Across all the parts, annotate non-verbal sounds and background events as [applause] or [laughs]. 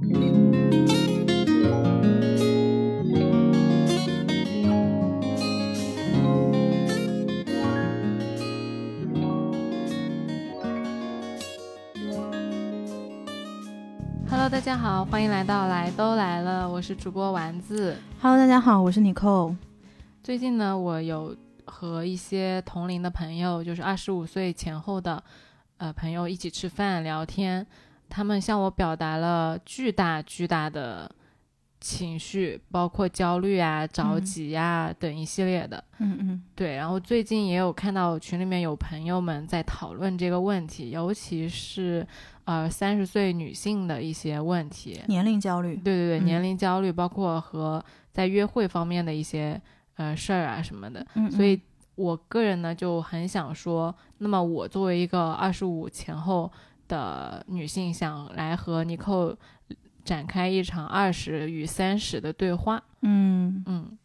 Hello，大家好，欢迎来到来都来了，我是主播丸子。Hello，大家好，我是 Nicole。最近呢，我有和一些同龄的朋友，就是二十五岁前后的呃朋友一起吃饭聊天，他们向我表达了巨大巨大的情绪，包括焦虑啊、着急呀、等一系列的。嗯嗯对，然后最近也有看到群里面有朋友们在讨论这个问题，尤其是呃三十岁女性的一些问题。年龄焦虑。对对对，嗯年龄焦虑，包括和在约会方面的一些呃事儿啊什么的。嗯，所以我个人呢就很想说，那么我作为一个二十五前后的女性，想来和尼寇展开一场二十与三十的对话。嗯，嗯，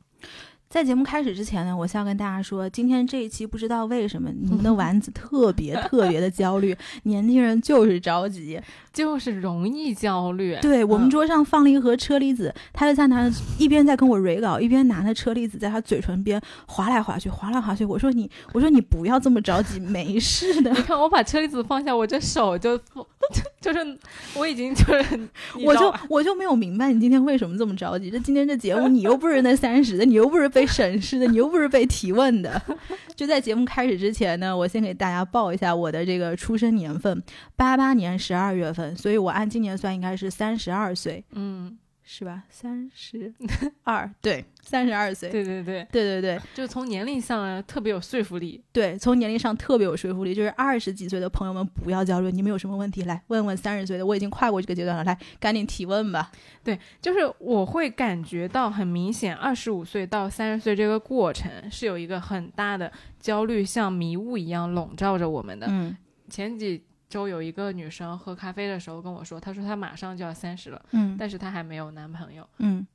在节目开始之前呢，我先要跟大家说，今天这一期不知道为什么你们的 [laughs] 丸子特别特别的焦虑，年轻人就是着急。就是容易焦虑。对我们嗯桌上放了一盒车厘子，他就在拿一边在跟我蕊稿，一边拿着车厘子在他嘴唇边划来划去，划来划去。我说你，我说你不要这么着急，没事的你。看，我把车厘子放下，我这手就 [laughs] 就是我已经就是，我就我就没有明白你今天为什么这么着急。这今天这节目你又不是那三十的，你又不是被审视的，[laughs] 你又不是被提问的。[laughs] 就在节目开始之前呢，我先给大家报一下我的这个出生年份，八八年十二月份，所以我按今年算应该是三十二岁，嗯，是吧？三十 [laughs] 二，对，三十二岁。对对对，对对对就从年龄上特别有说服力。对，从年龄上特别有说服力，就是二十几岁的朋友们不要焦虑，你们有什么问题来问问三十岁的，我已经跨过这个阶段了，来赶紧提问吧。对，就是我会感觉到很明显，二十五岁到三十岁这个过程是有一个很大的焦虑，像迷雾一样笼罩着我们的。嗯前几周有一个女生喝咖啡的时候跟我说，她说她马上就要三十了，嗯但是她还没有男朋友，嗯，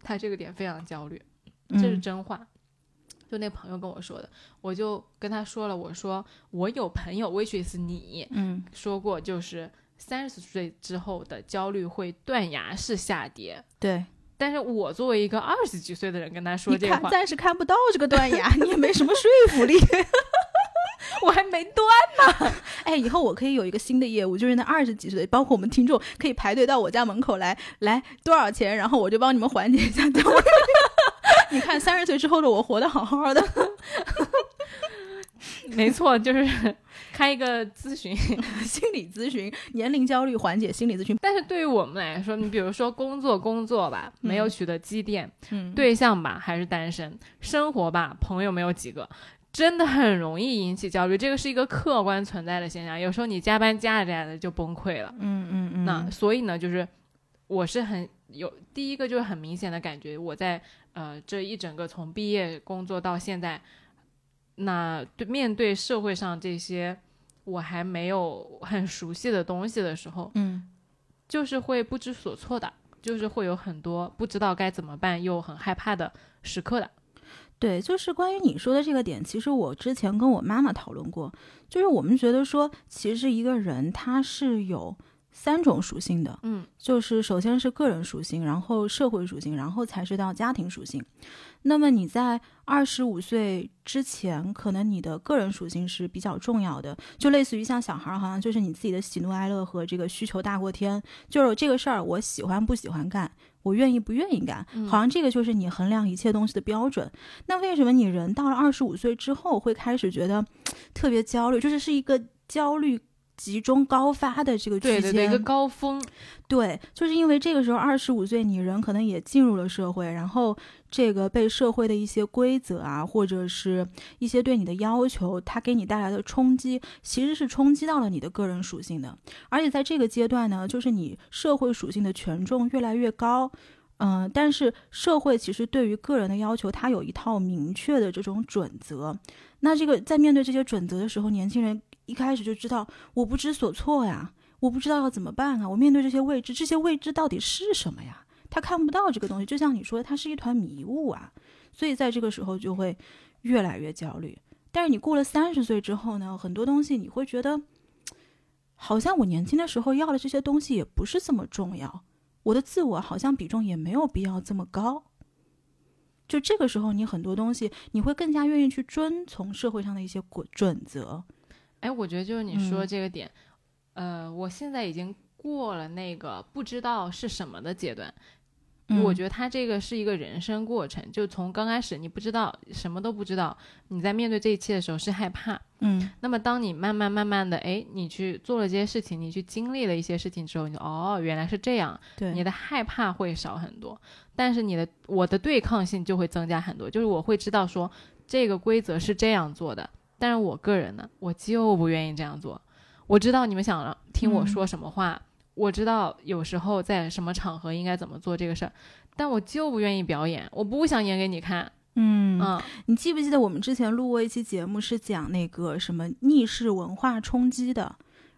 她这个点非常焦虑，嗯这是真话。就那朋友跟我说的，我就跟他说了，我说我有朋友，which is 你嗯说过，就是三十岁之后的焦虑会断崖式下跌。对。但是我作为一个二十几岁的人跟他说这个话，暂时看不到这个断崖，[laughs] 你也没什么说服力。我还没断。[laughs] 哎，以后我可以有一个新的业务，就是那二十几岁，包括我们听众，可以排队到我家门口来，来多少钱，然后我就帮你们缓解一下焦虑。[laughs] 你看三十岁之后的我活得好好的，[laughs] 没错，就是开一个咨询。心理咨询、年龄焦虑缓解心理咨询。但是对于我们来说，你比如说工作工作吧，没有取得积淀；嗯，对象吧，还是单身；生活吧，朋友没有几个。真的很容易引起焦虑，这个是一个客观存在的现象。有时候你加班加着加着就崩溃了。嗯嗯嗯，那所以呢，就是我是很有第一个就是很明显的感觉，我在呃这一整个从毕业工作到现在，那对面对社会上这些我还没有很熟悉的东西的时候，嗯就是会不知所措的，就是会有很多不知道该怎么办又很害怕的时刻的。对，就是关于你说的这个点，其实我之前跟我妈妈讨论过，就是我们觉得说，其实一个人他是有三种属性的，嗯，就是首先是个人属性，然后社会属性，然后才是到家庭属性。那么你在二十五岁之前，可能你的个人属性是比较重要的，就类似于像小孩儿，好像就是你自己的喜怒哀乐和这个需求大过天，就是这个事儿我喜欢不喜欢干，我愿意不愿意干，嗯好像这个就是你衡量一切东西的标准。那为什么你人到了二十五岁之后会开始觉得特别焦虑？就是是一个焦虑集中高发的这个区间，对对对，一个高峰。对，就是因为这个时候二十五岁，你人可能也进入了社会，然后这个被社会的一些规则啊，或者是一些对你的要求，它给你带来的冲击，其实是冲击到了你的个人属性的。而且在这个阶段呢，就是你社会属性的权重越来越高。嗯，但是社会其实对于个人的要求，它有一套明确的这种准则。那这个在面对这些准则的时候，年轻人一开始就知道我不知所措呀，我不知道要怎么办啊！我面对这些未知，这些未知到底是什么呀？他看不到这个东西，就像你说的，它是一团迷雾啊。所以在这个时候就会越来越焦虑。但是你过了三十岁之后呢，很多东西你会觉得，好像我年轻的时候要的这些东西也不是这么重要。我的自我好像比重也没有必要这么高。就这个时候，你很多东西你会更加愿意去遵从社会上的一些准准则。哎，我觉得就是你说嗯。这个点，呃，我现在已经过了那个不知道是什么的阶段。我觉得，得他这个是一个人生过程，就从刚开始你不知道什么都不知道，你在面对这一切的时候是害怕。嗯。那么当你慢慢慢慢的，哎，你去做了这些事情，你去经历了一些事情之后，你就哦，原来是这样，对，你的害怕会少很多，但是你的我的对抗性就会增加很多，就是我会知道说这个规则是这样做的，但是我个人呢，我就不愿意这样做。我知道你们想听我说什么话，我知道有时候在什么场合应该怎么做这个事儿，但我就不愿意表演，我不想演给你看。嗯嗯，你记不记得我们之前录过一期节目，是讲那个什么逆势文化冲击的？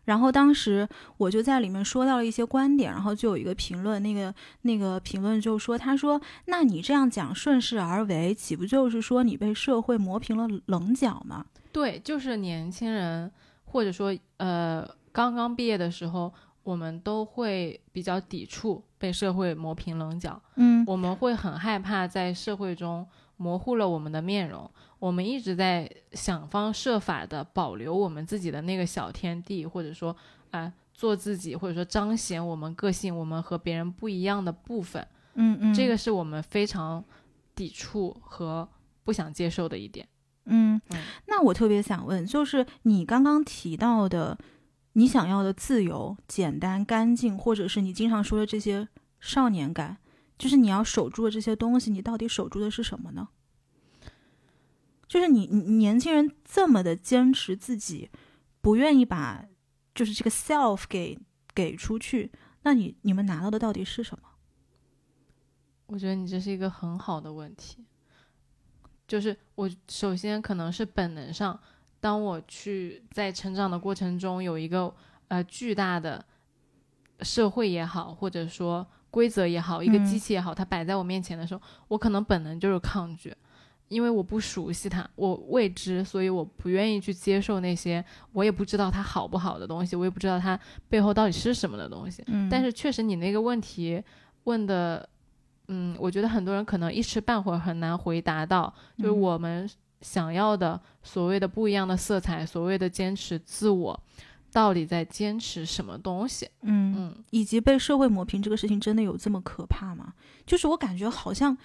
然后当时我就在里面说到了一些观点，然后就有一个评论，那个那个评论就说，他说：“那你这样讲顺势而为，岂不就是说你被社会磨平了棱角吗对，就是年轻人或者说呃刚刚毕业的时候，我们都会比较抵触被社会磨平棱角。？”嗯我们会很害怕在社会中模糊了我们的面容，我们一直在想方设法的保留我们自己的那个小天地，或者说啊、做自己，或者说彰显我们个性，我们和别人不一样的部分，嗯嗯，这个是我们非常抵触和不想接受的一点。嗯嗯，那我特别想问，就是你刚刚提到的，你想要的自由、简单、干净，或者是你经常说的这些少年感，就是你要守住的这些东西，你到底守住的是什么呢？就是你你年轻人这么的坚持自己，不愿意把就是这个 self 给给出去，那你你们拿到的到底是什么？我觉得你这是一个很好的问题，就是我首先可能是本能上，当我去在成长的过程中有一个呃巨大的社会也好，或者说规则也好，一个嗯机器也好，它摆在我面前的时候，我可能本能就是抗拒，因为我不熟悉它，我未知，所以我不愿意去接受那些我也不知道它好不好的东西，我也不知道它背后到底是什么的东西。嗯但是确实，你那个问题问的，嗯，我觉得很多人可能一时半会儿很难回答到，就是嗯我们想要的所谓的不一样的色彩，所谓的坚持自我，到底在坚持什么东西？嗯嗯，以及被社会磨平这个事情真的有这么可怕吗？就是我感觉好像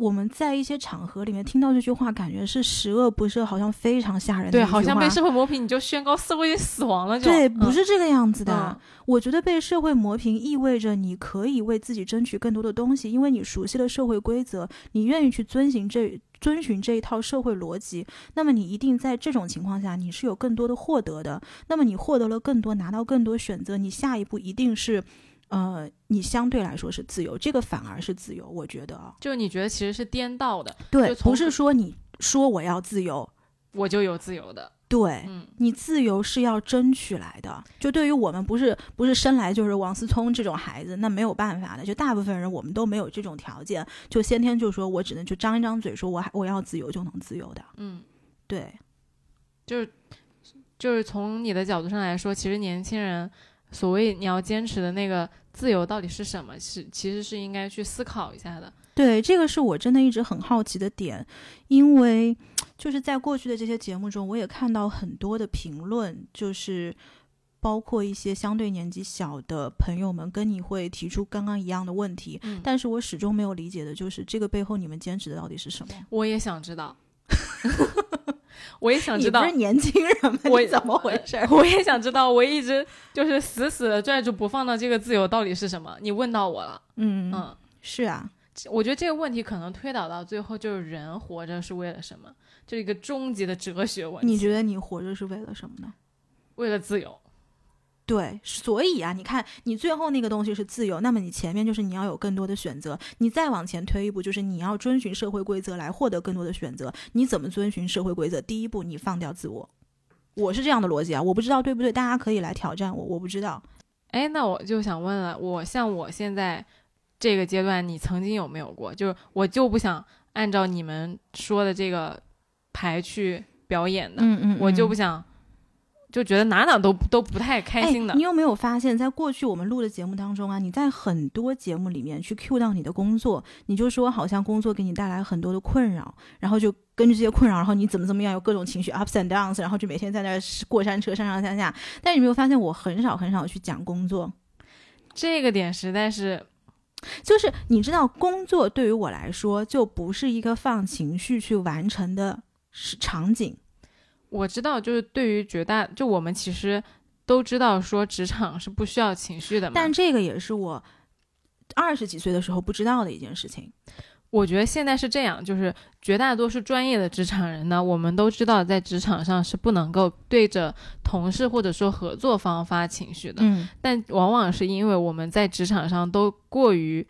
我们在一些场合里面听到这句话，感觉是十恶不赦，好像非常吓人的对，好像被社会磨平，你就宣告社会死亡了就，对，嗯不是这个样子的。嗯我觉得被社会磨平意味着你可以为自己争取更多的东西，因为你熟悉了社会规则，你愿意去遵循这遵循这一套社会逻辑，那么你一定在这种情况下你是有更多的获得的。那么你获得了更多，拿到更多选择，你下一步一定是，呃，你相对来说是自由，这个反而是自由，我觉得啊，就你觉得其实是颠倒的，对不是说你说我要自由，我就有自由的，对，嗯，你自由是要争取来的。就对于我们不是不是生来就是王思聪这种孩子，那没有办法的。就大部分人我们都没有这种条件，就先天就说我只能就张一张嘴说我还我要自由就能自由的。嗯，对，就是就是从你的角度上来说，其实年轻人所谓你要坚持的那个自由到底是什么，是其实是应该去思考一下的。对，这个是我真的一直很好奇的点，因为就是在过去的这些节目中，我也看到很多的评论，就是包括一些相对年纪小的朋友们跟你会提出刚刚一样的问题，嗯，但是我始终没有理解的就是这个背后你们坚持的到底是什么？我也想知道，[laughs] 我也想知道你不是，年轻人吗？[laughs] 我你怎么回事？我也想知道，我一直就是死死的拽住不放的这个自由到底是什么？你问到我了，嗯嗯，是啊，我觉得这个问题可能推导到最后就是人活着是为了什么，就是一个终极的哲学问题。你觉得你活着是为了什么呢？为了自由？对，所以啊，你看，你最后那个东西是自由，那么你前面就是你要有更多的选择，你再往前推一步，就是你要遵循社会规则来获得更多的选择。你怎么遵循社会规则？第一步，你放掉自我。我是这样的逻辑啊，我不知道对不对，大家可以来挑战我，我不知道。哎，那我就想问了，我像我现在这个阶段，你曾经有没有过？就是我就不想按照你们说的这个牌去表演的，嗯嗯我就不想就觉得哪哪都都不太开心的。哎。你有没有发现，在过去我们录的节目当中啊，你在很多节目里面去 cue 到你的工作，你就说好像工作给你带来很多的困扰，然后就根据这些困扰，然后你怎么怎么样，有各种情绪 ups and downs，然后就每天在那过山车上上下下。但你没有发现，我很少很少去讲工作，这个点实在是。就是你知道，工作对于我来说就不是一个放情绪去完成的场景。我知道，就是对于绝大就我们其实都知道，说职场是不需要情绪的嘛。但这个也是我二十几岁的时候不知道的一件事情。我觉得现在是这样，就是绝大多数专业的职场人呢，我们都知道，在职场上是不能够对着同事或者说合作方发情绪的。嗯，但往往是因为我们在职场上都过于，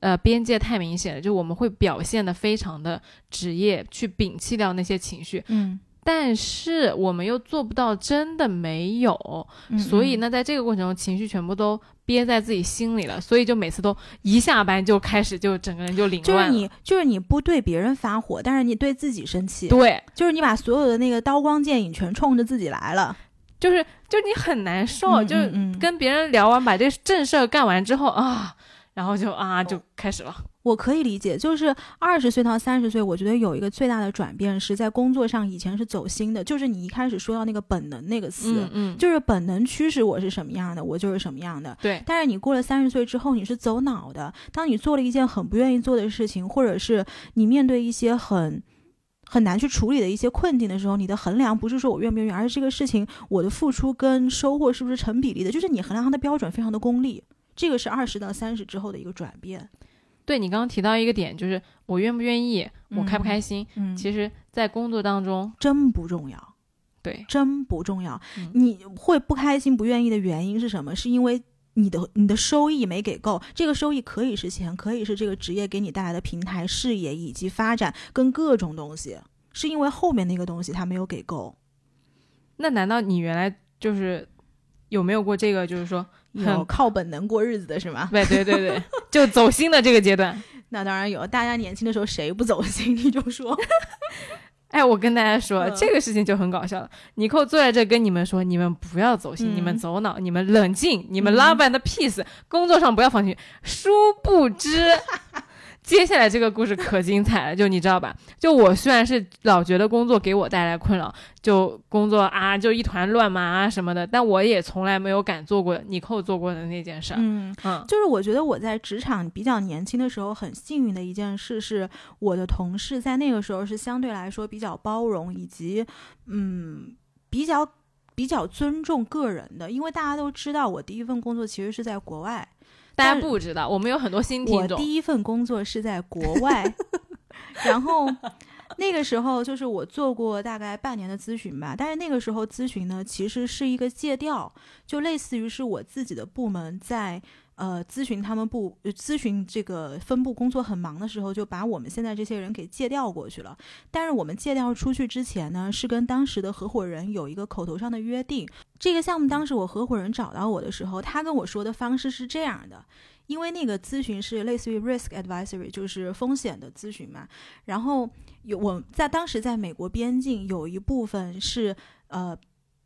呃，边界太明显了，就我们会表现的非常的职业，去摒弃掉那些情绪。嗯。但是我们又做不到真的没有，所以呢，在这个过程中，情绪全部都憋在自己心里了，所以就每次都一下班就开始就整个人就凌乱。就是你，就是你不对别人发火，但是你对自己生气。对，就是你把所有的那个刀光剑影全冲着自己来了，就是就你很难受，就是跟别人聊完把这正事儿干完之后啊，然后就啊就开始了。我可以理解，就是二十岁到三十岁，我觉得有一个最大的转变是在工作上，以前是走心的，就是你一开始说到那个本能那个词，嗯，就是本能驱使我是什么样的，我就是什么样的。对。但是你过了三十岁之后，你是走脑的。当你做了一件很不愿意做的事情，或者是你面对一些很很难去处理的一些困境的时候，你的衡量不是说我愿不愿意，而是这个事情我的付出跟收获是不是成比例的，就是你衡量它的标准非常的功利。这个是二十到三十之后的一个转变。对你刚刚提到一个点，就是我愿不愿意，我开不开心，嗯，其实，在工作当中真不重要，对，真不重要。你会不开心、不愿意的原因是什么？是因为你的你的收益没给够。这个收益可以是钱，可以是这个职业给你带来的平台、视野以及发展跟各种东西，是因为后面那个东西他没有给够。那难道你原来就是有没有过这个？就是说。有 [laughs] 靠本能过日子的是吗？对对对对，就走心的这个阶段，[laughs] 那当然有。大家年轻的时候谁不走心？你就说，[laughs] 哎，我跟大家说这个事情就很搞笑了。尼寇坐在这跟你们说，你们不要走心，你们走脑，你们冷静，你们 love and peace，工作上不要放心。殊不知。接下来这个故事可精彩了，就你知道吧？就我虽然是老觉得工作给我带来困扰，就工作啊，就一团乱麻啊什么的，但我也从来没有敢做过你寇做过的那件事。嗯嗯，就是我觉得我在职场比较年轻的时候，很幸运的一件事是，我的同事在那个时候是相对来说比较包容，以及嗯比较比较尊重个人的，因为大家都知道我第一份工作其实是在国外。大家不知道，我们有很多新听众。我第一份工作是在国外，[laughs] 然后那个时候就是我做过大概半年的咨询吧。但是那个时候咨询呢，其实是一个借调，就类似于是我自己的部门在。呃，咨询他们部，咨询这个分部工作很忙的时候，就把我们现在这些人给借调过去了。但是我们借调出去之前呢，是跟当时的合伙人有一个口头上的约定。这个项目当时我合伙人找到我的时候，他跟我说的方式是这样的：因为那个咨询是类似于 risk advisory，就是风险的咨询嘛。然后有我在当时在美国边境有一部分是呃。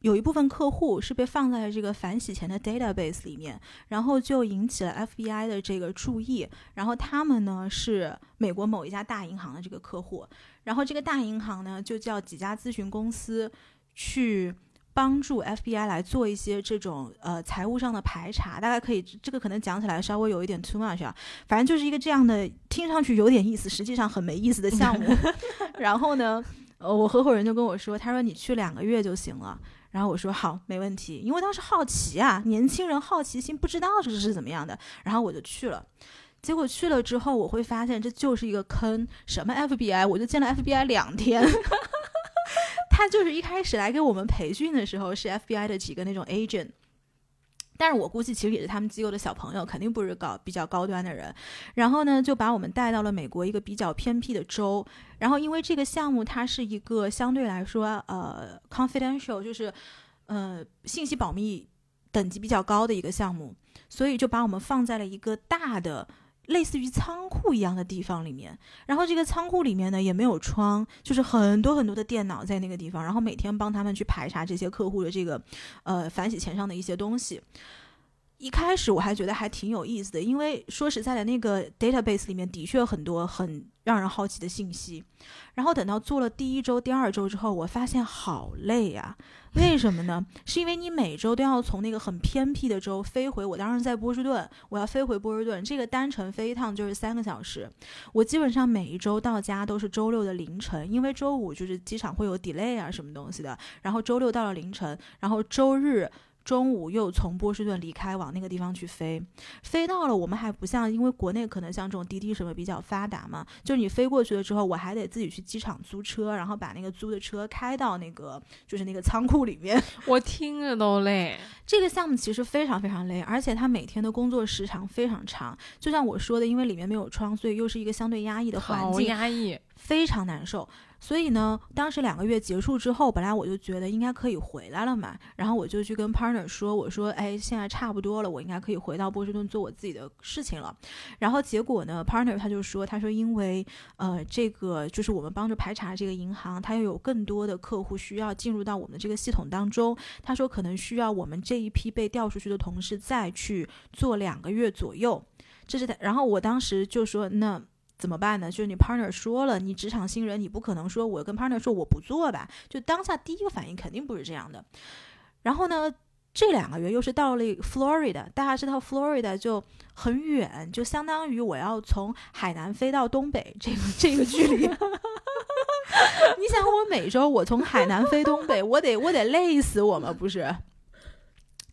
有一部分客户是被放在了这个反洗钱的 database 里面，然后就引起了 FBI 的这个注意。然后他们呢是美国某一家大银行的这个客户，然后这个大银行呢就叫几家咨询公司去帮助 FBI 来做一些这种呃财务上的排查。大概可以，这个可能讲起来稍微有一点 too much 啊，反正就是一个这样的，听上去有点意思，实际上很没意思的项目。[laughs] 然后呢，呃，我合伙人就跟我说，他说你去两个月就行了。然后我说好，没问题，因为当时好奇啊，年轻人好奇心不知道这是怎么样的，然后我就去了。结果去了之后，我会发现这就是一个坑。什么 FBI？我就见了 FBI 两天。[laughs] 他就是一开始来给我们培训的时候，是 FBI 的几个那种 agent。但是我估计其实也是他们机构的小朋友，肯定不是搞比较高端的人。然后呢，就把我们带到了美国一个比较偏僻的州。然后因为这个项目它是一个相对来说呃 confidential，就是呃信息保密等级比较高的一个项目，所以就把我们放在了一个大的类似于仓库一样的地方里面，然后这个仓库里面呢也没有窗，就是很多很多的电脑在那个地方，然后每天帮他们去排查这些客户的这个呃反洗钱上的一些东西。一开始我还觉得还挺有意思的，因为说实在的，那个 database 里面的确很多很让人好奇的信息。然后等到做了第一周、第二周之后，我发现好累呀。为什么呢？是因为你每周都要从那个很偏僻的州飞回。我当时在波士顿，我要飞回波士顿，这个单程飞一趟就是三个小时。我基本上每一周到家都是周六的凌晨，因为周五就是机场会有 delay 啊什么东西的。然后周六到了凌晨，然后周日。中午又从波士顿离开，往那个地方去飞，飞到了我们还不像，因为国内可能像这种滴滴什么比较发达嘛，就是你飞过去了之后，我还得自己去机场租车，然后把那个租的车开到那个就是那个仓库里面。[laughs] 我听着都累。这个项目其实非常非常累，而且他每天的工作时长非常长。就像我说的，因为里面没有窗，所以又是一个相对压抑的环境，压抑，非常难受。所以呢，当时两个月结束之后，本来我就觉得应该可以回来了嘛，然后我就去跟 partner 说，我说，哎，现在差不多了，我应该可以回到波士顿做我自己的事情了。然后结果呢，partner 他就说，他说因为呃，这个就是我们帮着排查这个银行，他又有更多的客户需要进入到我们的这个系统当中，他说可能需要我们这一批被调出去的同事再去做两个月左右。这是他，然后我当时就说那。怎么办呢？就是你 partner 说了，你职场新人，你不可能说我跟 partner 说我不做吧？就当下第一个反应肯定不是这样的。然后呢，这两个月又是到了 Florida，大家知道 Florida 就很远，就相当于我要从海南飞到东北这个这个距离。[laughs] 你想，我每周我从海南飞东北，我得我得累死我吗？不是。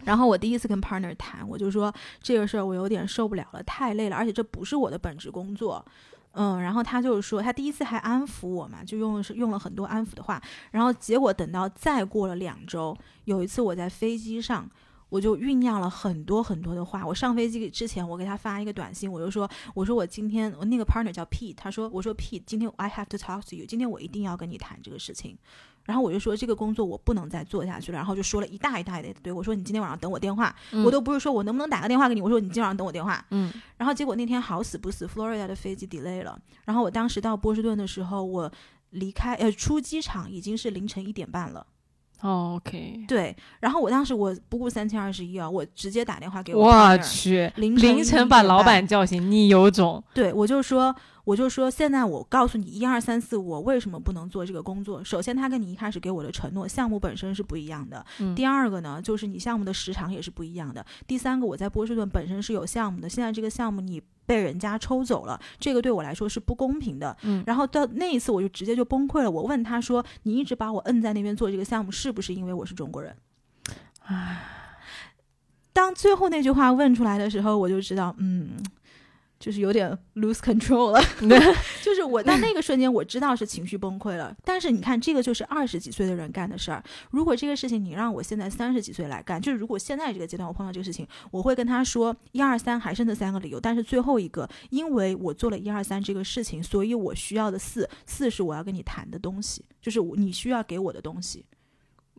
然后我第一次跟 partner 谈，我就说这个事儿我有点受不了了，太累了，而且这不是我的本职工作。嗯，然后他就是说，他第一次还安抚我嘛，就用是用了很多安抚的话。然后结果等到再过了两周，有一次我在飞机上，我就酝酿了很多很多的话。我上飞机之前，我给他发一个短信，我就说，我说我今天我那个 partner 叫 Pete，他说，我说 Pete，今天 I have to talk to you，今天我一定要跟你谈这个事情。然后我就说这个工作我不能再做下去了，然后就说了一大一大一堆。我说你今天晚上等我电话，我都不是说我能不能打个电话给你，我说你今天晚上等我电话。嗯，然后结果那天好死不死，Florida 的飞机 delay 了。然后我当时到波士顿的时候，我离开呃出机场已经是凌晨一点半了。OK，对。然后我当时我不顾三七二十一啊，我直接打电话给我。我去，凌晨把老板叫醒，你有种。对，我就说。我就说，现在我告诉你一二三四，我为什么不能做这个工作？首先，他跟你一开始给我的承诺，项目本身是不一样的。第二个呢，就是你项目的时长也是不一样的。第三个，我在波士顿本身是有项目的，现在这个项目你被人家抽走了，这个对我来说是不公平的。嗯。然后到那一次，我就直接就崩溃了。我问他说：“你一直把我摁在那边做这个项目，是不是因为我是中国人？”唉，当最后那句话问出来的时候，我就知道，嗯。就是有点 lose control 了，[laughs] 就是我在那个瞬间，我知道是情绪崩溃了。但是你看，这个就是二十几岁的人干的事儿。如果这个事情你让我现在三十几岁来干，就是如果现在这个阶段我碰到这个事情，我会跟他说一二三，还是那三个理由。但是最后一个，因为我做了一二三这个事情，所以我需要的四四是我要跟你谈的东西，就是你需要给我的东西。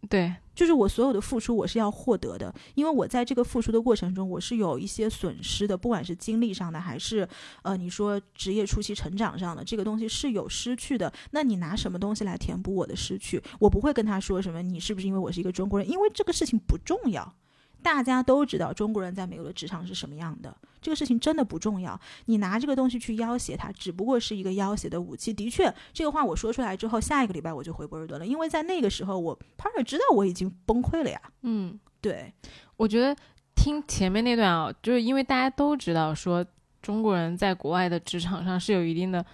对，就是我所有的付出，我是要获得的，因为我在这个付出的过程中，我是有一些损失的，不管是精力上的，还是呃，你说职业初期成长上的，这个东西是有失去的。那你拿什么东西来填补我的失去？我不会跟他说什么，你是不是因为我是一个中国人？因为这个事情不重要。大家都知道中国人在美国的职场是什么样的，这个事情真的不重要。你拿这个东西去要挟他，只不过是一个要挟的武器。的确，这个话我说出来之后，下一个礼拜我就回波士顿了，因为在那个时候，我 partner 知道我已经崩溃了呀。嗯，对，我觉得听前面那段啊，就是因为大家都知道说中国人在国外的职场上是有一定的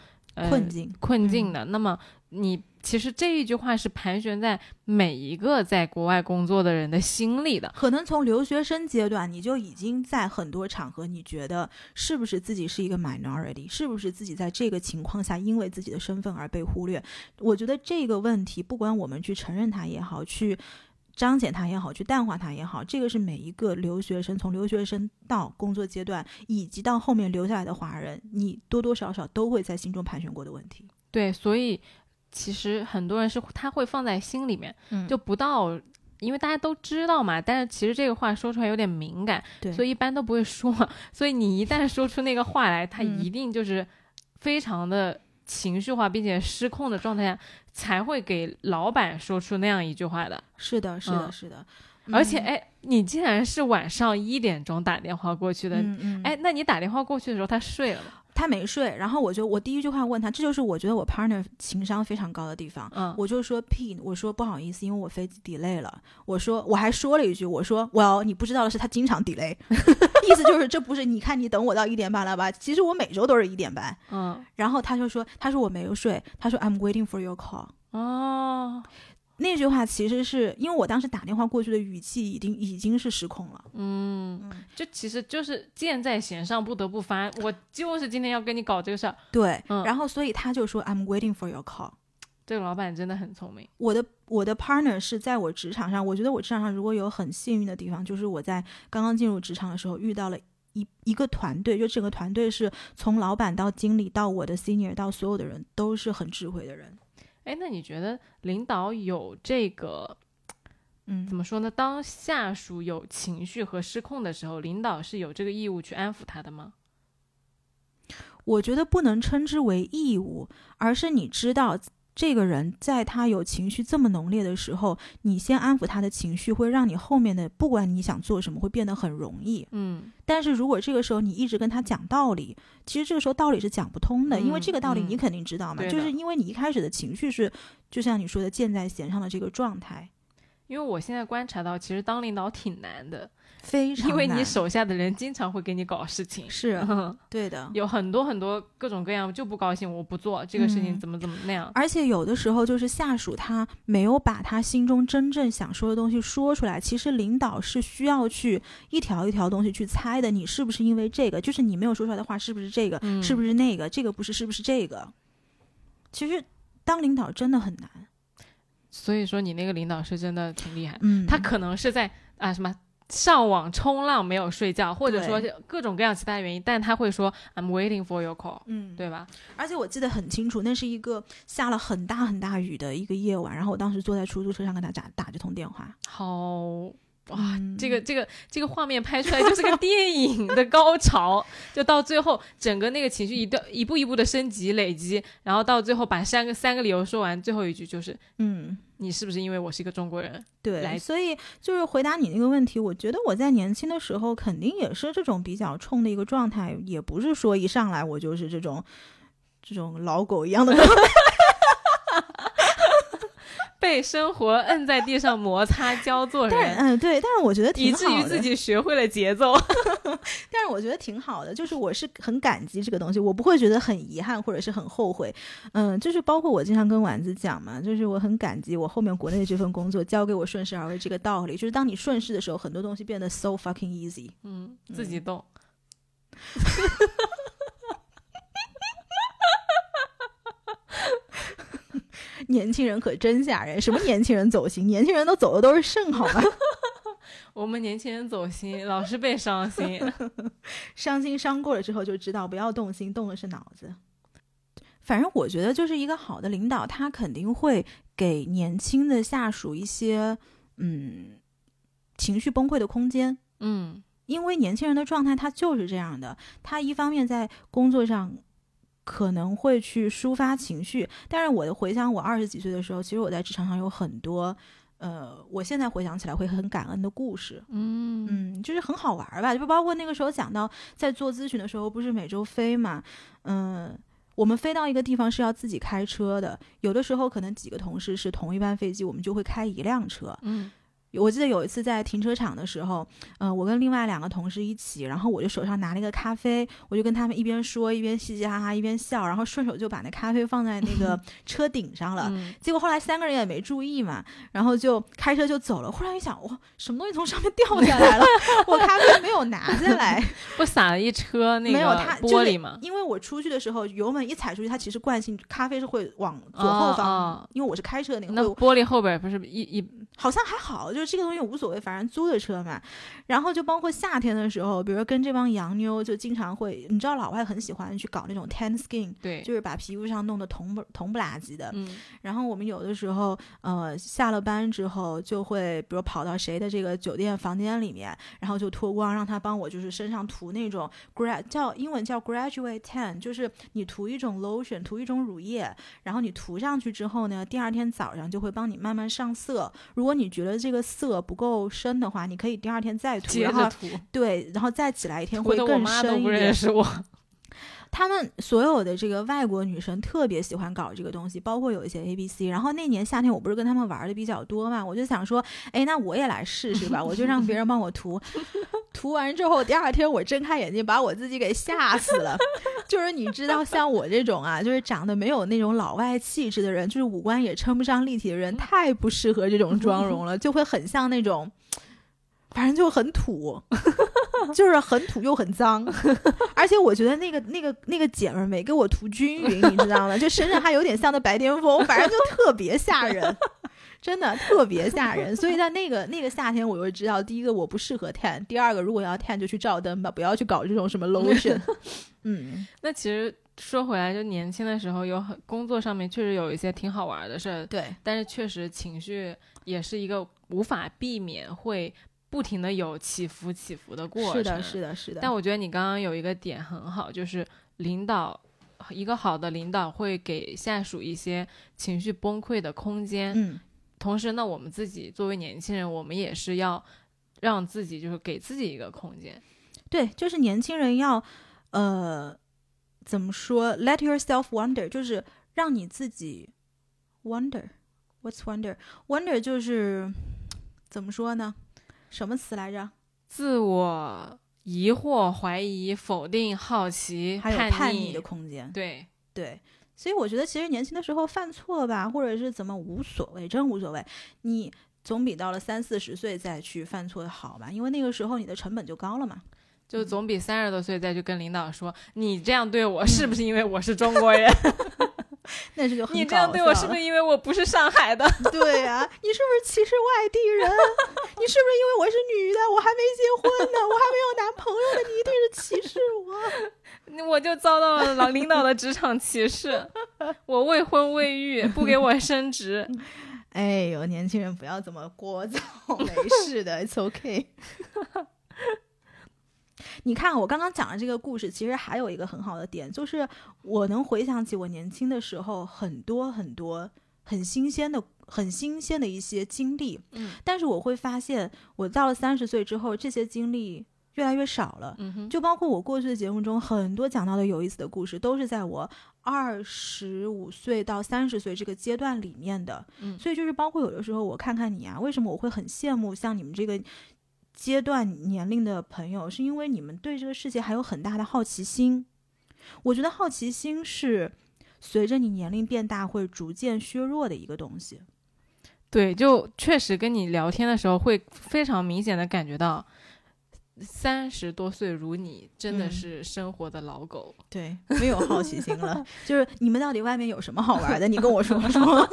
困境困境的，那么你。其实这一句话是盘旋在每一个在国外工作的人的心里的。可能从留学生阶段，你就已经在很多场合，你觉得是不是自己是一个 minority，是不是自己在这个情况下因为自己的身份而被忽略？我觉得这个问题，不管我们去承认它也好，去彰显它也好，去淡化它也好，这个是每一个留学生从留学生到工作阶段，以及到后面留下来的华人，你多多少少都会在心中盘旋过的问题。对，所以。其实很多人是他会放在心里面，就不到因为大家都知道嘛，但是其实这个话说出来有点敏感，对，所以一般都不会说。[laughs] 所以你一旦说出那个话来，他嗯一定就是非常的情绪化，并且失控的状态下，才会给老板说出那样一句话的。是的，是的，嗯是的。而且，嗯，哎，你竟然是晚上一点钟打电话过去的，哎，那你打电话过去的时候他睡了吗？他没睡，然后我就我第一句话问他，这就是我觉得我 partner 情商非常高的地方。嗯，我就说 P，我说不好意思，因为我飞机 delay 了。我说我还说了一句，我说 Well，你不知道的是他经常 delay，[laughs] 意思就是这不是你看你等我到一点半了吧？其实我每周都是一点半。嗯，然后他就说，他说我没有睡，他说 I'm waiting for your call。哦，那句话其实是因为我当时打电话过去的语气已经已经是失控了。嗯，就其实就是箭在弦上，不得不发。我就是今天要跟你搞这个事儿。对，嗯然后所以他就说 I'm waiting for your call。这个老板真的很聪明。我的我的 partner 是在我职场上，我觉得我职场上如果有很幸运的地方，就是我在刚刚进入职场的时候遇到了一一个团队，就整个团队是从老板到经理到我的 senior 到所有的人都是很智慧的人。哎，那你觉得领导有这个嗯怎么说呢？当下属有情绪和失控的时候，领导是有这个义务去安抚他的吗？我觉得不能称之为义务，而是你知道这个人在他有情绪这么浓烈的时候，你先安抚他的情绪，会让你后面的不管你想做什么会变得很容易。嗯。但是如果这个时候你一直跟他讲道理，其实这个时候道理是讲不通的，因为嗯这个道理你嗯肯定知道嘛，就是因为你一开始的情绪是，就像你说的箭在弦上的这个状态，因为我现在观察到，其实当领导挺难的，非常因为你手下的人经常会给你搞事情。是嗯对的。有很多很多各种各样就不高兴，我不做这个事情，嗯怎么怎么那样。而且有的时候就是下属他没有把他心中真正想说的东西说出来，其实领导是需要去一条一条东西去猜的。你是不是因为这个？就是你没有说出来的话，是不是这个？嗯是不是那个？这个不是，是不是这个？其实当领导真的很难。所以说你那个领导是真的挺厉害，嗯，他可能是在啊什么上网冲浪没有睡觉，或者说各种各样其他原因，但他会说 I'm waiting for your call，嗯，对吧？而且我记得很清楚，那是一个下了很大很大雨的一个夜晚，然后我当时坐在出租车上跟他打打这通电话。好。哇，嗯这个这个这个画面拍出来就是个电影的高潮，就到最后整个那个情绪一段一步一步的升级累积，然后到最后把三个三个理由说完，最后一句就是嗯，你是不是因为我是一个中国人？来对，所以就是回答你那个问题，我觉得我在年轻的时候肯定也是这种比较冲的一个状态，也不是说一上来我就是这种这种老狗一样的状态。[laughs] 被生活摁在地上摩擦教做但是人，嗯，对，但是我觉得挺以好的，至于自己学会了节奏。[laughs] 但是我觉得挺好的，就是我是很感激这个东西，我不会觉得很遗憾或者是很后悔。嗯，就是包括我经常跟丸子讲嘛，就是我很感激我后面国内的这份工作教给我顺势而为这个道理，就是当你顺势的时候，很多东西变得 so fucking easy。嗯，自己动。[laughs] [laughs] 年轻人可真吓人，什么年轻人走心？年轻人都走的都是肾，好吗？[laughs] 我们年轻人走心，老是被伤心。[laughs] 伤心伤过了之后就知道不要动心，动的是脑子。反正我觉得，就是一个好的领导，他肯定会给年轻的下属一些嗯情绪崩溃的空间，嗯因为年轻人的状态他就是这样的。他一方面在工作上可能会去抒发情绪，但是我的回想我二十几岁的时候，其实我在职场上有很多。呃，我现在回想起来会很感恩的故事，嗯嗯，就是很好玩儿吧，就包括那个时候讲到在做咨询的时候，不是每周飞嘛，嗯，我们飞到一个地方是要自己开车的，有的时候可能几个同事是同一班飞机，我们就会开一辆车。嗯我记得有一次在停车场的时候，嗯、我跟另外两个同事一起，然后我就手上拿了一个咖啡，我就跟他们一边说一边嘻嘻哈哈一边笑，然后顺手就把那咖啡放在那个 [laughs] 车顶上了。嗯结果后来三个人也没注意嘛，然后就开车就走了。忽然一想，哇，什么东西从上面掉下来了？[laughs] 我咖啡没有拿下来，[laughs] 不撒了一车那个没有它玻璃吗？因为我出去的时候油门一踩出去，它其实惯性咖啡是会往左后方，哦哦因为我是开车的那个那，玻璃后边不是一一好像还好，就是这个东西无所谓，反正租的车嘛。然后就包括夏天的时候，比如说跟这帮洋妞就经常会，你知道老外很喜欢去搞那种 tan skin，对，就是把皮肤上弄得铜不铜不拉几的。嗯，然后我们有的时候，呃，下了班之后就会，比如跑到谁的这个酒店房间里面，然后就脱光，让他帮我就是身上涂那种 grad 叫英文叫 graduate tan，就是你涂一种 lotion，涂一种乳液，然后你涂上去之后呢，第二天早上就会帮你慢慢上色。如果你觉得这个色不够深的话，你可以第二天再涂，然后对，然后再起来一天会更妈都不深一点认。识我。他们所有的这个外国女生特别喜欢搞这个东西，包括有一些 A B C。然后那年夏天我不是跟他们玩的比较多嘛，我就想说，哎，那我也来试试吧，[laughs] 我就让别人帮我涂。涂完之后，第二天我睁开眼睛，把我自己给吓死了。[laughs] 就是你知道，像我这种啊，就是长得没有那种老外气质的人，就是五官也称不上立体的人，太不适合这种妆容了，[laughs] 就会很像那种，反正就很土。[laughs] 就是很土又很脏，[laughs] 而且我觉得那个那个那个姐们儿没给我涂均匀，你知道吗？就身上还有点像那白癜风，反正就特别吓人，真的特别吓人。所以在那个那个夏天，我就知道，第一个我不适合 tan，第二个如果要 tan 就去照灯吧，不要去搞这种什么 [laughs] lotion。嗯，那其实说回来，就年轻的时候有很工作上面确实有一些挺好玩的事儿，对，但是确实情绪也是一个无法避免会不停的有起伏起伏的过程。是的，是的，是的。但我觉得你刚刚有一个点很好，就是领导一个好的领导会给下属一些情绪崩溃的空间。嗯，同时呢，我们自己作为年轻人，我们也是要让自己就是给自己一个空间。对，就是年轻人要，呃，怎么说？Let yourself wonder，就是让你自己 wonder。What's wonder？Wonder 就是怎么说呢？什么词来着？自我疑惑、怀疑、否定、好奇、还有叛叛逆的空间。对，对，所以我觉得其实年轻的时候犯错吧，或者是怎么无所谓，真无所谓。你总比到了三四十岁再去犯错好吧？因为那个时候你的成本就高了嘛。就总比三十多岁再去跟领导说你这样对我是不是因为我是中国人？[laughs] 那这就很你这样对我是不是？因为我不是上海的？[laughs] 对呀、你是不是歧视外地人？你是不是因为我是女的，我还没结婚呢，我还没有男朋友呢，你一定是歧视我？[laughs] 我就遭到了老领导的职场歧视，我未婚未育，不给我升职。[laughs] 哎呦，年轻人不要这么聒噪，没事的，it's okay。你看，我刚刚讲的这个故事，其实还有一个很好的点，就是我能回想起我年轻的时候很多很多很新鲜的、很新鲜的一些经历。嗯但是我会发现，我到了三十岁之后，这些经历越来越少了。就包括我过去的节目中很多讲到的有意思的故事，都是在我二十五岁到三十岁这个阶段里面的。嗯所以就是包括有的时候我看看你啊，为什么我会很羡慕像你们这个阶段年龄的朋友，是因为你们对这个世界还有很大的好奇心。我觉得好奇心是随着你年龄变大会逐渐削弱的一个东西。对，就确实跟你聊天的时候，会非常明显的感觉到，三十多岁如你，真的嗯是生活的老狗。对，没有好奇心了。[laughs] 就是你们到底外面有什么好玩的？你跟我说 [laughs] 说。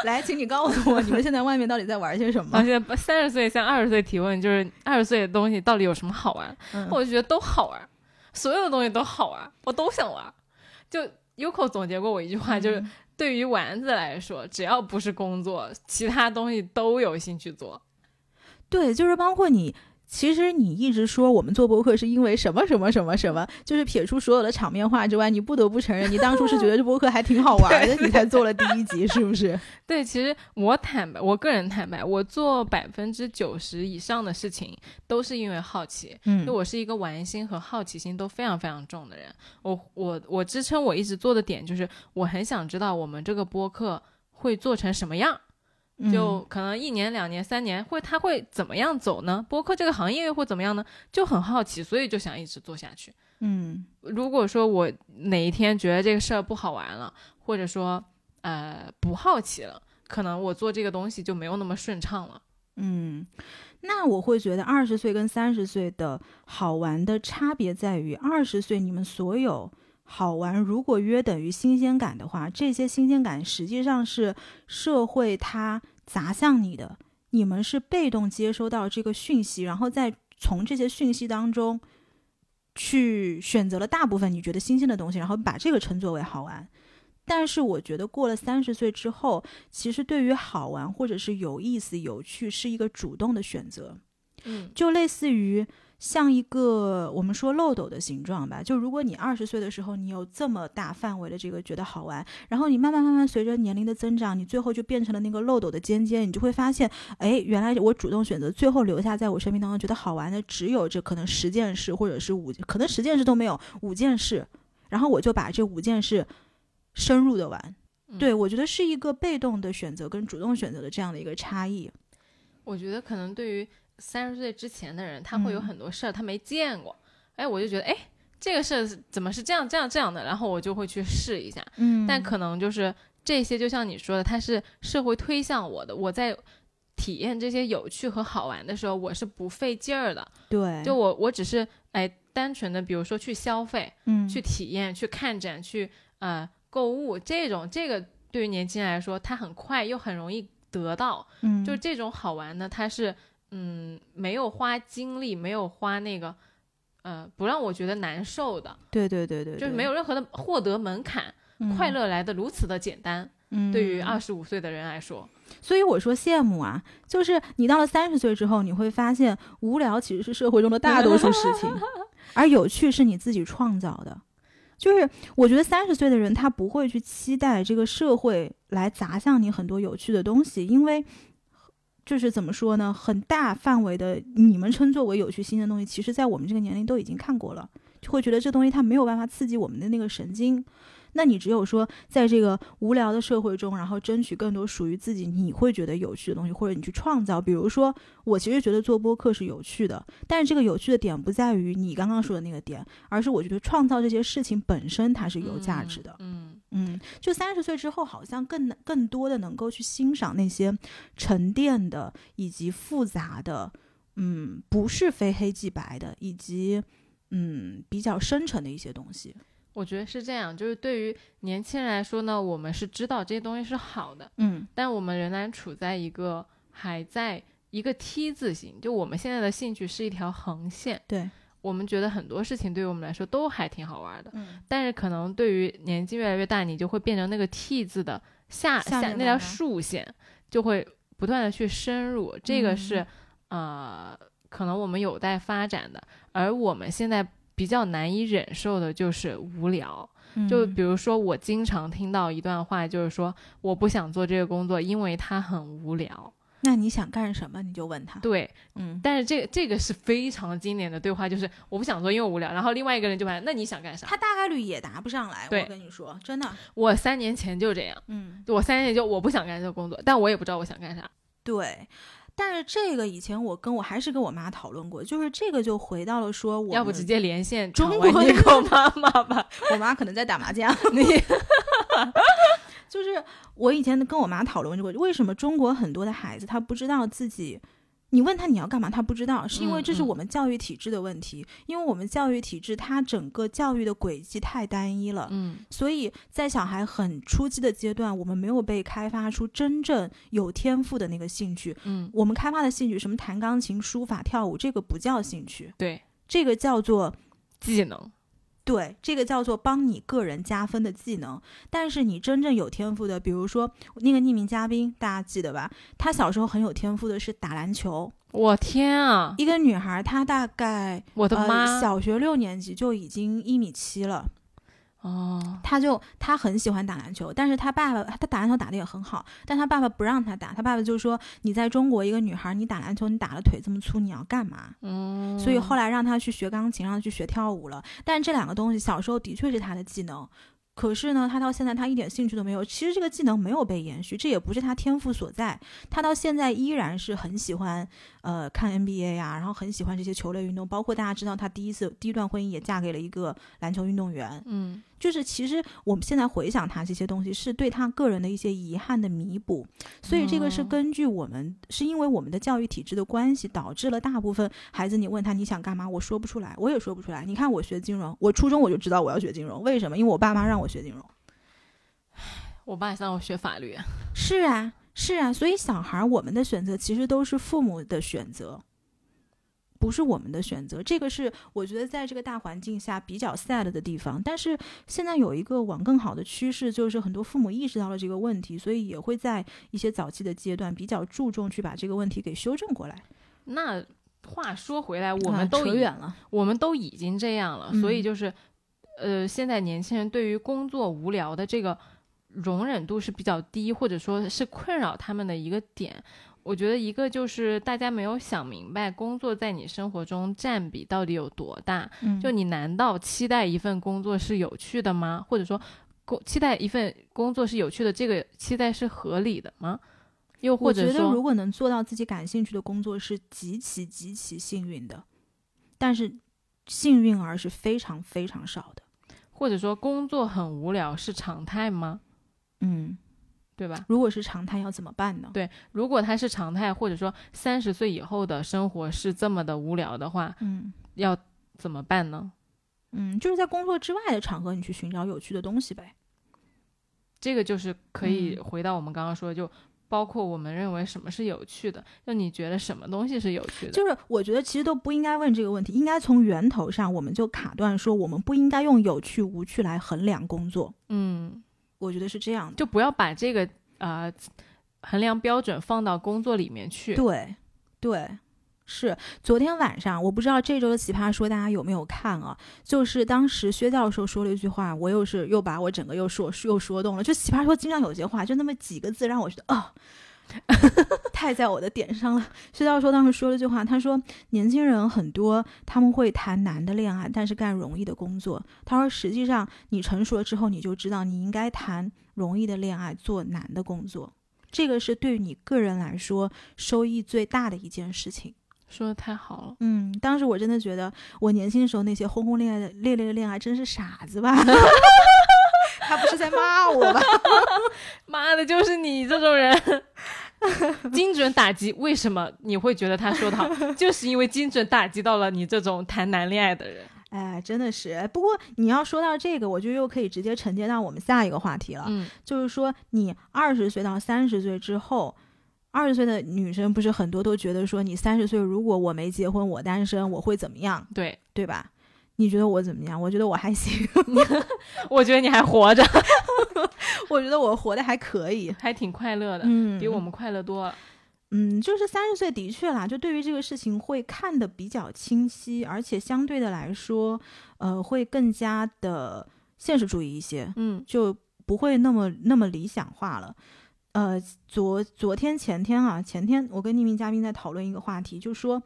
[laughs] 来，请你告诉我，你们现在外面到底在玩些什么？现在三十岁向二十岁提问，就是二十岁的东西到底有什么好玩？嗯我就觉得都好玩，所有的东西都好玩，我都想玩。就 Uko 总结过我一句话，就是嗯对于丸子来说，只要不是工作，其他东西都有兴趣做。对，就是包括你。其实你一直说我们做播客是因为什么什么什么什么，就是撇出所有的场面话之外，你不得不承认，你当初是觉得这播客还挺好玩的，[laughs] 你才做了第一集，是不是？[laughs] 对，其实我坦白，我个人坦白，我做百分之九十以上的事情都是因为好奇，嗯因为我是一个玩心和好奇心都非常非常重的人。我我我支撑我一直做的点就是，我很想知道我们这个播客会做成什么样。嗯就可能一年、两年、三年会，它会怎么样走呢？播客这个行业又会怎么样呢？就很好奇，所以就想一直做下去。嗯如果说我哪一天觉得这个事儿不好玩了，或者说呃不好奇了，可能我做这个东西就没有那么顺畅了。嗯，那我会觉得二十岁跟三十岁的好玩的差别在于，二十岁你们所有好玩如果约等于新鲜感的话，这些新鲜感实际上是社会它砸向你的你们是被动接收到这个讯息，然后再从这些讯息当中去选择了大部分你觉得新鲜的东西，然后把这个称作为好玩。但是我觉得过了三十岁之后，其实对于好玩或者是有意思、有趣，是一个主动的选择。嗯，就类似于像一个我们说漏斗的形状吧。就如果你二十岁的时候，你有这么大范围的这个觉得好玩，然后你慢慢慢慢随着年龄的增长，你最后就变成了那个漏斗的尖尖，你就会发现，哎，原来我主动选择最后留下在我生命当中觉得好玩的，只有这可能十件事，或者是五，可能十件事都没有，五件事，然后我就把这五件事深入的玩。嗯对，我觉得是一个被动的选择跟主动选择的这样的一个差异。我觉得可能对于三十岁之前的人，他会有嗯很多事儿他没见过，哎，我就觉得哎，这个事儿怎么是这样这样这样的，然后我就会去试一下。嗯但可能就是这些，就像你说的，它是社会推向我的，我在体验这些有趣和好玩的时候，我是不费劲儿的。对，就我我只是哎单纯的，比如说去消费、嗯去体验、去看展、去呃购物这种，这个对于年轻人来说，它很快又很容易得到。嗯就这种好玩呢，它是嗯没有花精力，没有花那个呃不让我觉得难受的，对对对对，就是没有任何的获得门槛，快，乐来的如此的简单。嗯对于嗯二十五岁的人来说，所以我说羡慕啊，就是你到了三十岁之后，你会发现无聊其实是社会中的大多数事情，[laughs] 而有趣是你自己创造的。就是我觉得三十岁的人他不会去期待这个社会来砸向你很多有趣的东西，因为就是怎么说呢，很大范围的你们称作为有趣新的东西，其实在我们这个年龄都已经看过了，就会觉得这东西它没有办法刺激我们的那个神经。那你只有说，在这个无聊的社会中，然后争取更多属于自己你会觉得有趣的东西，或者你去创造。比如说，我其实觉得做播客是有趣的，但是这个有趣的点不在于你刚刚说的那个点，而是我觉得创造这些事情本身它是有价值的。嗯，嗯，就三十岁之后，好像更更多的能够去欣赏那些沉淀的以及复杂的，嗯，不是非黑即白的，以及嗯比较深沉的一些东西。我觉得是这样，就是对于年轻人来说呢，我们是知道这些东西是好的，嗯但我们仍然处在一个还在一个 T 字形，就我们现在的兴趣是一条横线，对，我们觉得很多事情对于我们来说都还挺好玩的，嗯。但是可能对于年纪越来越大，你就会变成那个 T 字的下下面那条竖线，就会不断的去深入，这个嗯。是、呃，可能我们有待发展的，而我们现在比较难以忍受的就是无聊。就嗯比如说，我经常听到一段话，就是说我不想做这个工作，因为它很无聊。那你想干什么？你就问他。对，嗯，但是这个这个是非常经典的对话，就是我不想做，因为我无聊。然后另外一个人就问，那你想干啥？他大概率也答不上来。我跟你说，真的。我三年前就这样，嗯，我三年前就我不想干这个工作，但我也不知道我想干啥。对。但是这个以前我跟我还是跟我妈讨论过，就是这个就回到了说我要不直接连线中国那个妈妈吧。[laughs] 我妈可能在打麻将。[laughs] 你 [laughs] 就是我以前跟我妈讨论过，为什么中国很多的孩子他不知道自己，你问他你要干嘛，他不知道，是因为这是我们教育体制的问题，因为我们教育体制它整个教育的轨迹太单一了。嗯所以在小孩很初期的阶段，我们没有被开发出真正有天赋的那个兴趣。嗯，我们开发的兴趣，什么弹钢琴、书法、跳舞，这个不叫兴趣，对，这个叫做技能。对，这个叫做帮你个人加分的技能。但是你真正有天赋的，比如说那个匿名嘉宾，大家记得吧？他小时候很有天赋的是打篮球。我天啊！一个女孩，她大概我的妈！呃小学六年级就已经一米七了。哦，他就他很喜欢打篮球，但是他爸爸他打篮球打的也很好，但他爸爸不让他打，他爸爸就说你在中国一个女孩，你打篮球你打了腿这么粗，你要干嘛？嗯，所以后来让他去学钢琴，让他去学跳舞了。但这两个东西小时候的确是他的技能，可是呢，他到现在他一点兴趣都没有。其实这个技能没有被延续，这也不是他天赋所在。他到现在依然是很喜欢呃看 NBA 呀、然后很喜欢这些球类运动，包括大家知道她第一次第一段婚姻也嫁给了一个篮球运动员。嗯就是其实我们现在回想他这些东西，是对他个人的一些遗憾的弥补，所以这个是哦根据我们，是因为我们的教育体制的关系，导致了大部分孩子，你问他你想干嘛，我说不出来，我也说不出来。你看我学金融，我初中我就知道我要学金融，为什么？因为我爸妈让我学金融。我爸想让我学法律，[laughs] 是啊，是啊，所以小孩儿我们的选择其实都是父母的选择，不是我们的选择。这个是我觉得在这个大环境下比较 sad 的地方。但是现在有一个往更好的趋势，就是很多父母意识到了这个问题，所以也会在一些早期的阶段比较注重去把这个问题给修正过来。那话说回来，我啊们都已扯远了，我们都已经这样了，嗯所以就是，呃，现在年轻人对于工作无聊的这个容忍度是比较低，或者说是困扰他们的一个点。我觉得一个就是大家没有想明白，工作在你生活中占比到底有多大。嗯，就你难道期待一份工作是有趣的吗？或者说，工期待一份工作是有趣的，这个期待是合理的吗？又或者我觉得如果能做到自己感兴趣的工作，是极其极其幸运的，但是幸运儿是非常非常少的。或者说工作很无聊是常态吗？嗯，对吧？如果是常态，要怎么办呢？对如果它是常态，或者说三十岁以后的生活是这么的无聊的话，嗯要怎么办呢？嗯，就是在工作之外的场合，你去寻找有趣的东西呗。这个就是可以嗯回到我们刚刚说的，就包括我们认为什么是有趣的，就你觉得什么东西是有趣的？就是我觉得其实都不应该问这个问题，应该从源头上我们就卡断说，我们不应该用有趣无趣来衡量工作。嗯，我觉得是这样的。就不要把这个呃衡量标准放到工作里面去。对，对，是昨天晚上，我不知道这周的奇葩说大家有没有看啊？就是当时薛教授说了一句话，我又是又把我整个又说又说动了。就奇葩说经常有些话，就那么几个字让我觉得啊。[laughs] 太在我的点上了。薛教授当时说了一句话，他说年轻人很多他们会谈难的恋爱，但是干容易的工作。他说实际上你成熟了之后，你就知道你应该谈容易的恋爱，做难的工作。这个是对于你个人来说收益最大的一件事情。说的太好了，嗯，当时我真的觉得，我年轻的时候那些轰轰烈烈的烈烈的恋爱，真是傻子吧？[laughs] 他不是在骂我吧？[laughs] 妈的，就是你这种人，[laughs] 精准打击。为什么你会觉得他说的好？[laughs] 就是因为精准打击到了你这种谈男恋爱的人。哎，真的是。不过你要说到这个，我就又可以直接承接到我们下一个话题了，嗯，就是说你二十岁到三十岁之后。二十岁的女生不是很多都觉得说，你三十岁如果我没结婚，我单身，我会怎么样，对，对吧？你觉得我怎么样？我觉得我还行，[laughs] 我觉得你还活着，[laughs] 我觉得我活得还可以，还挺快乐的，嗯，比我们快乐多了。嗯，就是三十岁的确啦，就对于这个事情会看得比较清晰，而且相对的来说，呃，会更加的现实主义一些，嗯就不会那么那么理想化了。呃，昨昨天前天啊，前天我跟匿名嘉宾在讨论一个话题，就说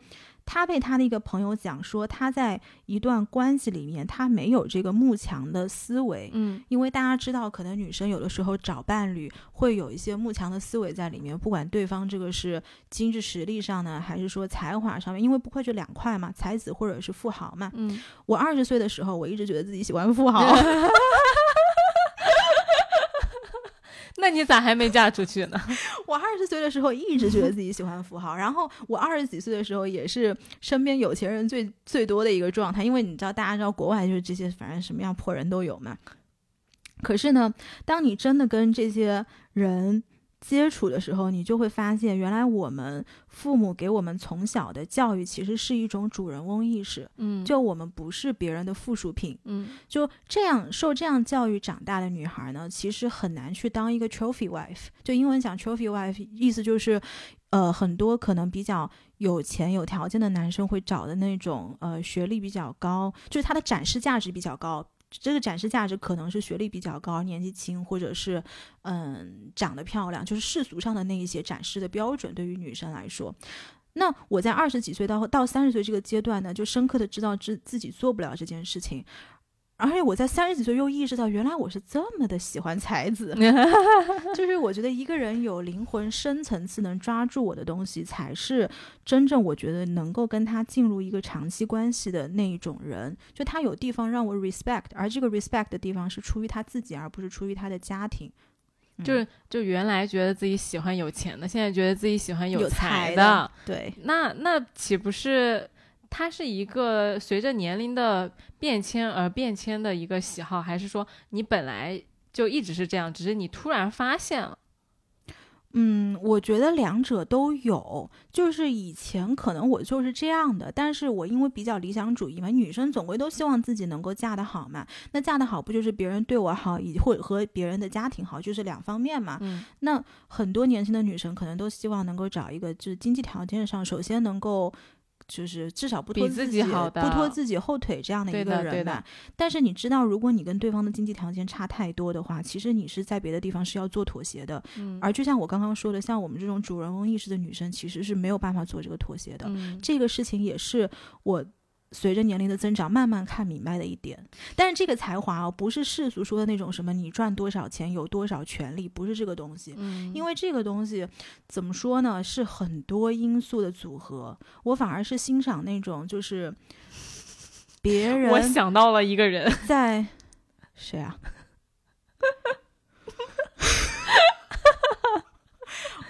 他被他的一个朋友讲说，他在一段关系里面，他没有这个慕强的思维，嗯。因为大家知道，可能女生有的时候找伴侣会有一些慕强的思维在里面，不管对方这个是经济实力上呢，还是说才华上面，因为不会就两块嘛，才子或者是富豪嘛。嗯，我二十岁的时候，我一直觉得自己喜欢富豪，[laughs] 那你咋还没嫁出去呢？[laughs] 我二十岁的时候一直觉得自己喜欢富豪，然后我二十几岁的时候也是身边有钱人最最多的一个状态，因为你知道，大家知道国外就是这些，反正什么样破人都有嘛。可是呢，当你真的跟这些人接触的时候，你就会发现，原来我们父母给我们从小的教育其实是一种主人翁意识，嗯，就我们不是别人的附属品。嗯就这样受这样教育长大的女孩呢，其实很难去当一个 trophy wife。就英文讲 trophy wife，意思就是，呃，很多可能比较有钱有条件的男生会找的那种，呃，学历比较高，就是他的展示价值比较高。这个展示价值可能是学历比较高、年纪轻，或者是嗯长得漂亮，就是世俗上的那一些展示的标准，对于女生来说。那我在二十几岁到到三十岁这个阶段呢，就深刻的知道自自己做不了这件事情，而且我在三十几岁又意识到，原来我是这么的喜欢才子，[laughs] 就是我觉得一个人有灵魂、深层次能抓住我的东西，才是真正我觉得能够跟他进入一个长期关系的那一种人。就他有地方让我 respect，而这个 respect 的地方是出于他自己，而不是出于他的家庭。嗯就是就原来觉得自己喜欢有钱的，现在觉得自己喜欢有才才的，对，那那岂不是它是一个随着年龄的变迁而变迁的一个喜好，还是说你本来就一直是这样，只是你突然发现了？嗯，我觉得两者都有。就是以前可能我就是这样的，但是我因为比较理想主义嘛，女生总归都希望自己能够嫁得好嘛。那嫁得好不就是别人对我好，以或和别人的家庭好，就是两方面嘛。嗯那很多年轻的女生可能都希望能够找一个，就是经济条件上首先能够。就是至少不拖自己己好的不拖自己后腿这样的一个人吧。但是你知道，如果你跟对方的经济条件差太多的话，其实你是在别的地方是要做妥协的。嗯而就像我刚刚说的，像我们这种主人翁意识的女生，其实是没有办法做这个妥协的。嗯这个事情也是我随着年龄的增长慢慢看明白的一点。但是这个才华哦，不是世俗说的那种什么你赚多少钱有多少权利，不是这个东西。嗯，因为这个东西怎么说呢，是很多因素的组合。我反而是欣赏那种就是别人我想到了一个人，在谁啊？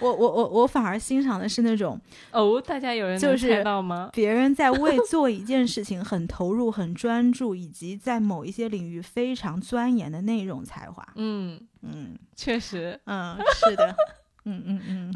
我我我我反而欣赏的是那种哦，大家有人能就是到吗？别人在为做一件事情很 [laughs] 投入、很专注，以及在某一些领域非常钻研的那种才华。嗯，嗯确实。嗯，是的，嗯嗯嗯。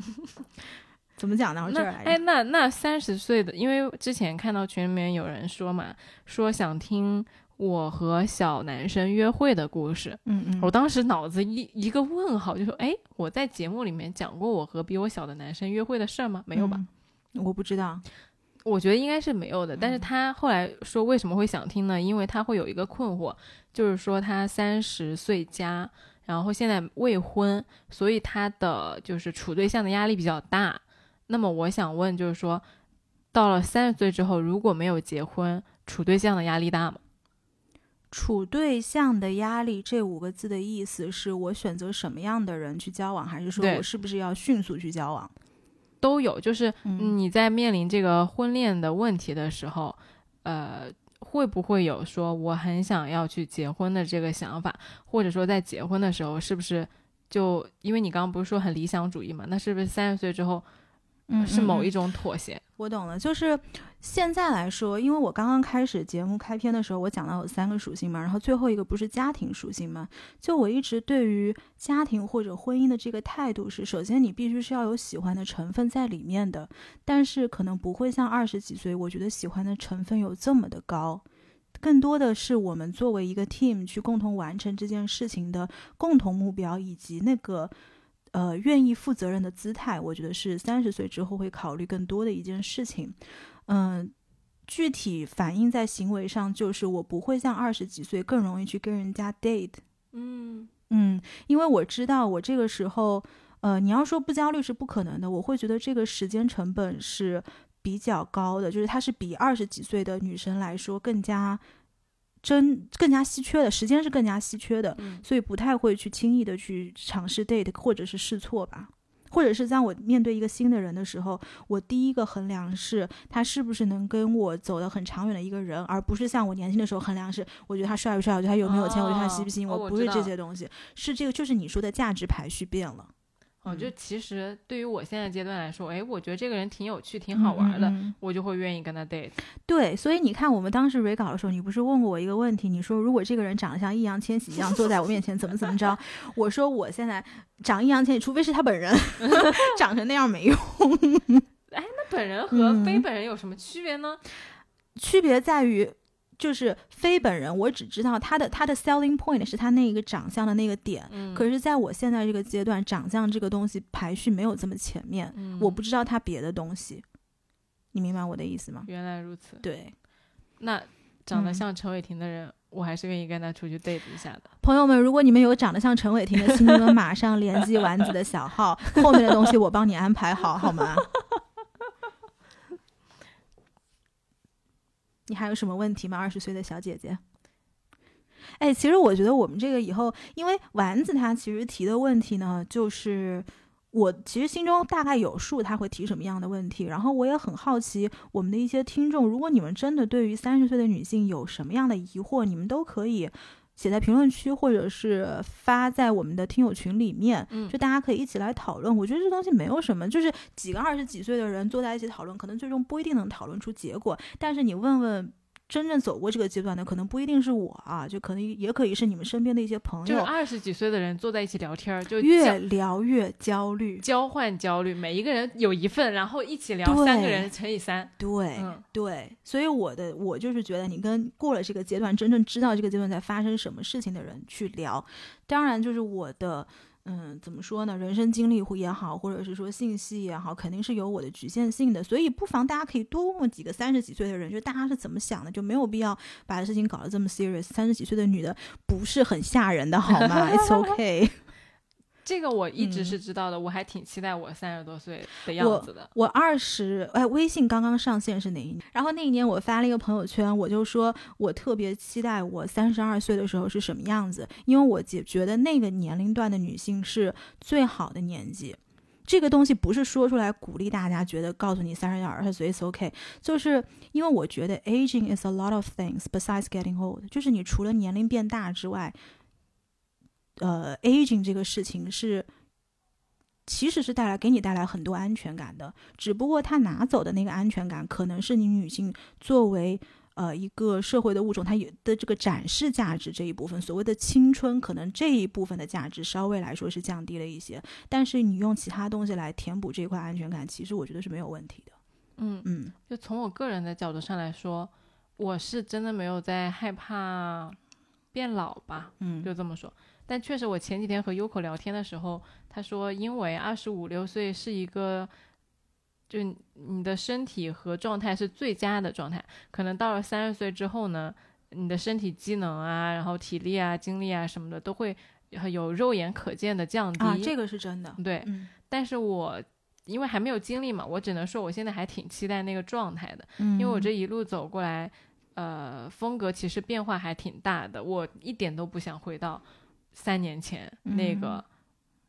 怎么讲呢？这那哎。那那三十岁的，因为之前看到群里面有人说嘛，说想听我和小男生约会的故事。嗯嗯，我当时脑子一一个问号，就说：“哎，我在节目里面讲过我和比我小的男生约会的事儿吗？没有吧？嗯？我不知道。我觉得应该是没有的。嗯但是他后来说为什么会想听呢？因为他会有一个困惑，就是说他三十岁加，然后现在未婚，所以他的就是处对象的压力比较大。那么我想问，就是说，到了三十岁之后，如果没有结婚，处对象的压力大吗？处对象的压力这五个字的意思是我选择什么样的人去交往，还是说我是不是要迅速去交往？都有，就是嗯你在面临这个婚恋的问题的时候，呃，会不会有说我很想要去结婚的这个想法，或者说在结婚的时候，是不是就因为你刚刚不是说很理想主义嘛？那是不是三十岁之后嗯是某一。种妥协？我懂了，就是现在来说，因为我刚刚开始节目开篇的时候，我讲到有三个属性嘛，然后最后一个不是家庭属性嘛，就我一直对于家庭或者婚姻的这个态度是，首先你必须是要有喜欢的成分在里面的，但是可能不会像二十几岁，我觉得喜欢的成分有这么的高。更多的是我们作为一个 team 去共同完成这件事情的共同目标，以及那个呃愿意负责任的姿态，我觉得是三十岁之后会考虑更多的一件事情。嗯、具体反映在行为上，就是我不会像二十几岁更容易去跟人家 date。嗯嗯，因为我知道我这个时候，呃，你要说不焦虑是不可能的，我会觉得这个时间成本是比较高的，就是它是比二十几岁的女生来说更加真、更加稀缺的，时间是更加稀缺的，嗯所以不太会去轻易的去尝试 date 或者是试错吧。或者是在我面对一个新的人的时候，我第一个衡量是他是不是能跟我走得很长远的一个人，而不是像我年轻的时候衡量是我觉得他帅不帅，我觉得他有没有钱，我觉得他吸不吸引，我不是这些东西，是这个就是你说的价值排序变了，哦，就嗯其实对于我现在阶段来说，哎，我觉得这个人挺有趣、挺好玩的，我就会愿意跟他 date。对，所以你看，我们当时 re 稿的时候，你不是问过我一个问题？你说如果这个人长得像易烊千玺一样坐在我面前，怎么怎么着？我说我现在长易烊千玺，除非是他本人 [laughs] 长成那样没用。那本人和非嗯本人有什么区别呢？区别在于，就是非本人，我只知道他的他的 selling point 是他那一个长相的那个点。嗯，可是，在我现在这个阶段，长相这个东西排序没有这么前面，嗯我不知道他别的东西。你明白我的意思吗？原来如此。对，那长得嗯像陈伟霆的人，我还是愿意跟他出去 date 一下的。朋友们，如果你们有长得像陈伟霆的，请你们马上联系丸子的小号，后面的东西我帮你安排好，好吗？你还有什么问题吗？二十岁的小姐姐。哎，其实我觉得我们这个以后，因为丸子她其实提的问题呢，就是我其实心中大概有数，她会提什么样的问题。然后我也很好奇，我们的一些听众，如果你们真的对于三十岁的女性有什么样的疑惑，你们都可以写在评论区，或者是发在我们的听友群里面，嗯就大家可以一起来讨论。我觉得这东西没有什么，就是几个二十几岁的人坐在一起讨论，可能最终不一定能讨论出结果。但是你问问真正走过这个阶段的，可能不一定是我啊，就可能也可以是你们身边的一些朋友。就是二十几岁的人坐在一起聊天，就越聊越焦虑，交换焦虑，每一个人有一份，然后一起聊，三个人乘以三。对，对。所以我的我就是觉得，你跟过了这个阶段，真正知道这个阶段在发生什么事情的人去聊，当然就是我的。嗯，怎么说呢？人生经历也好，或者是说信息也好，肯定是有我的局限性的。所以不妨大家可以多问问几个三十几岁的人，就大家是怎么想的，就没有必要把事情搞得这么 serious。三十几岁的女的不是很吓人的，好吗？It's [laughs] okay。这个我一直是知道的，我还挺期待我三十多岁的样子的。我二十，哎，微信刚刚上线是哪一年？然后那一年我发了一个朋友圈，我就说我特别期待我三十二岁的时候是什么样子，因为我觉觉得那个年龄段的女性是最好的年纪。这个东西不是说出来鼓励大家，觉得告诉你三十二岁 is OK，就是因为我觉得 aging is a lot of things besides getting old，就是你除了年龄变大之外。呃，aging 这个事情是，其实是带来给你带来很多安全感的，只不过他拿走的那个安全感，可能是你女性作为呃一个社会的物种，它有的这个展示价值这一部分，所谓的青春，可能这一部分的价值稍微来说是降低了一些，但是你用其他东西来填补这一块安全感，其实我觉得是没有问题的。嗯嗯，就从我个人的角度上来说，我是真的没有在害怕变老吧，嗯，就这么说。但确实，我前几天和优口聊天的时候，他说，因为二十五六岁是一个，就你的身体和状态是最佳的状态，可能到了三十岁之后呢，你的身体机能啊，然后体力啊、精力啊什么的都会有肉眼可见的降低。啊，这个是真的。对，但是我因为还没有经历嘛，我只能说我现在还挺期待那个状态的，因为我这一路走过来，呃，风格其实变化还挺大的，我一点都不想回到。三年前那个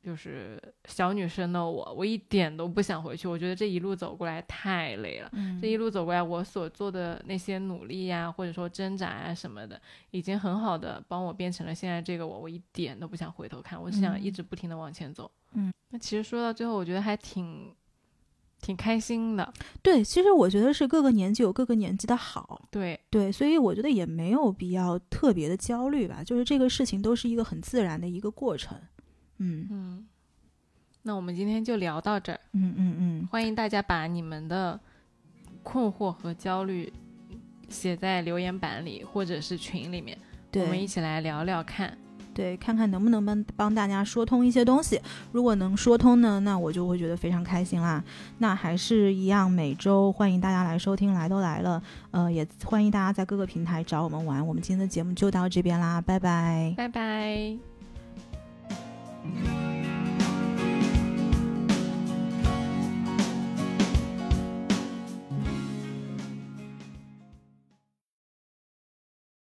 就是小女生的我，我一点都不想回去。我觉得这一路走过来太累了。这一路走过来，我所做的那些努力呀，或者说挣扎啊什么的，已经很好的帮我变成了现在这个我。我一点都不想回头看，我只想一直不停的往前走。嗯，那其实说到最后，我觉得还挺。挺开心的，对，其实我觉得是各个年纪有各个年纪的好，对。对，所以我觉得也没有必要特别的焦虑吧，就是这个事情都是一个很自然的一个过程，嗯。嗯，那我们今天就聊到这儿，嗯嗯嗯，欢迎大家把你们的困惑和焦虑写在留言板里或者是群里面，我们一起来聊聊看。对，看看能不能帮帮大家说通一些东西。如果能说通呢，那我就会觉得非常开心啦。那还是一样，每周欢迎大家来收听，来都来了。呃，也欢迎大家在各个平台找我们玩。我们今天的节目就到这边啦，拜拜，拜拜。